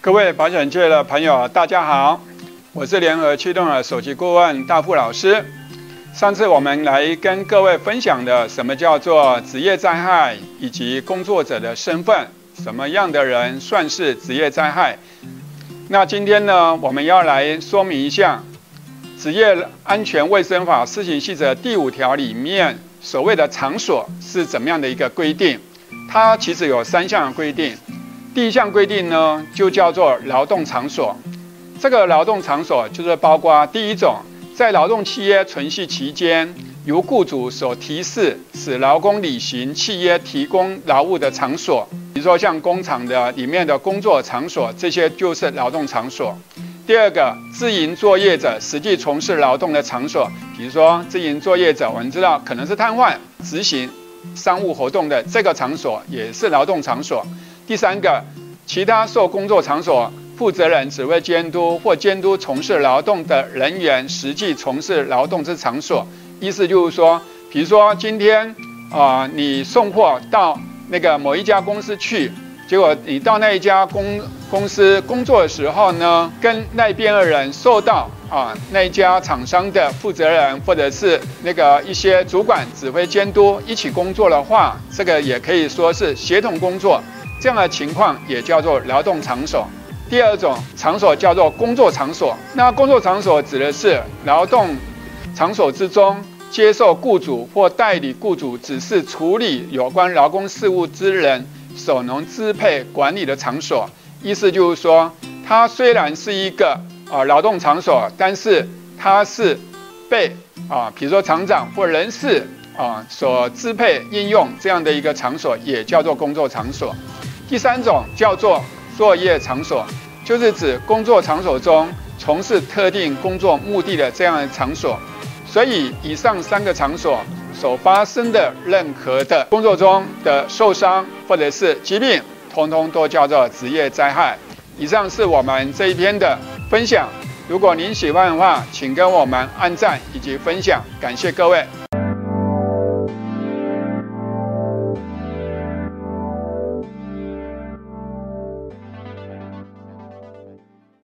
各位保险界的朋友，大家好，我是联合驱动的首席顾问大富老师。上次我们来跟各位分享的，什么叫做职业灾害，以及工作者的身份，什么样的人算是职业灾害？那今天呢，我们要来说明一下《职业安全卫生法施行细则》第五条里面所谓的场所是怎么样的一个规定。它其实有三项规定。第一项规定呢，就叫做劳动场所。这个劳动场所就是包括第一种。在劳动契约存续期间，由雇主所提示使劳工履行契约提供劳务的场所，比如说像工厂的里面的工作场所，这些就是劳动场所。第二个，自营作业者实际从事劳动的场所，比如说自营作业者，我们知道可能是瘫痪执行商务活动的这个场所，也是劳动场所。第三个，其他受工作场所。负责人只为监督或监督从事劳动的人员实际从事劳动之场所，意思就是说，比如说今天啊、你送货到那个某一家公司去，结果你到那一家公公司工作的时候呢，跟那边的人受到啊那一家厂商的负责人或者是那个一些主管指挥监督一起工作的话，这个也可以说是协同工作，这样的情况也叫做劳动场所。第二种场所叫做工作场所，那工作场所指的是劳动场所之中接受雇主或代理雇主指示处理有关劳工事务之人所能支配管理的场所。意思就是说，它虽然是一个啊劳动场所，但是它是被啊，比如说厂长或人事啊所支配应用这样的一个场所，也叫做工作场所。第三种叫做。作业场所就是指工作场所中从事特定工作目的的这样的场所，所以以上三个场所所发生的任何的工作中的受伤或者是疾病，通通都叫做职业灾害。以上是我们这一篇的分享，如果您喜欢的话，请跟我们按赞以及分享，感谢各位。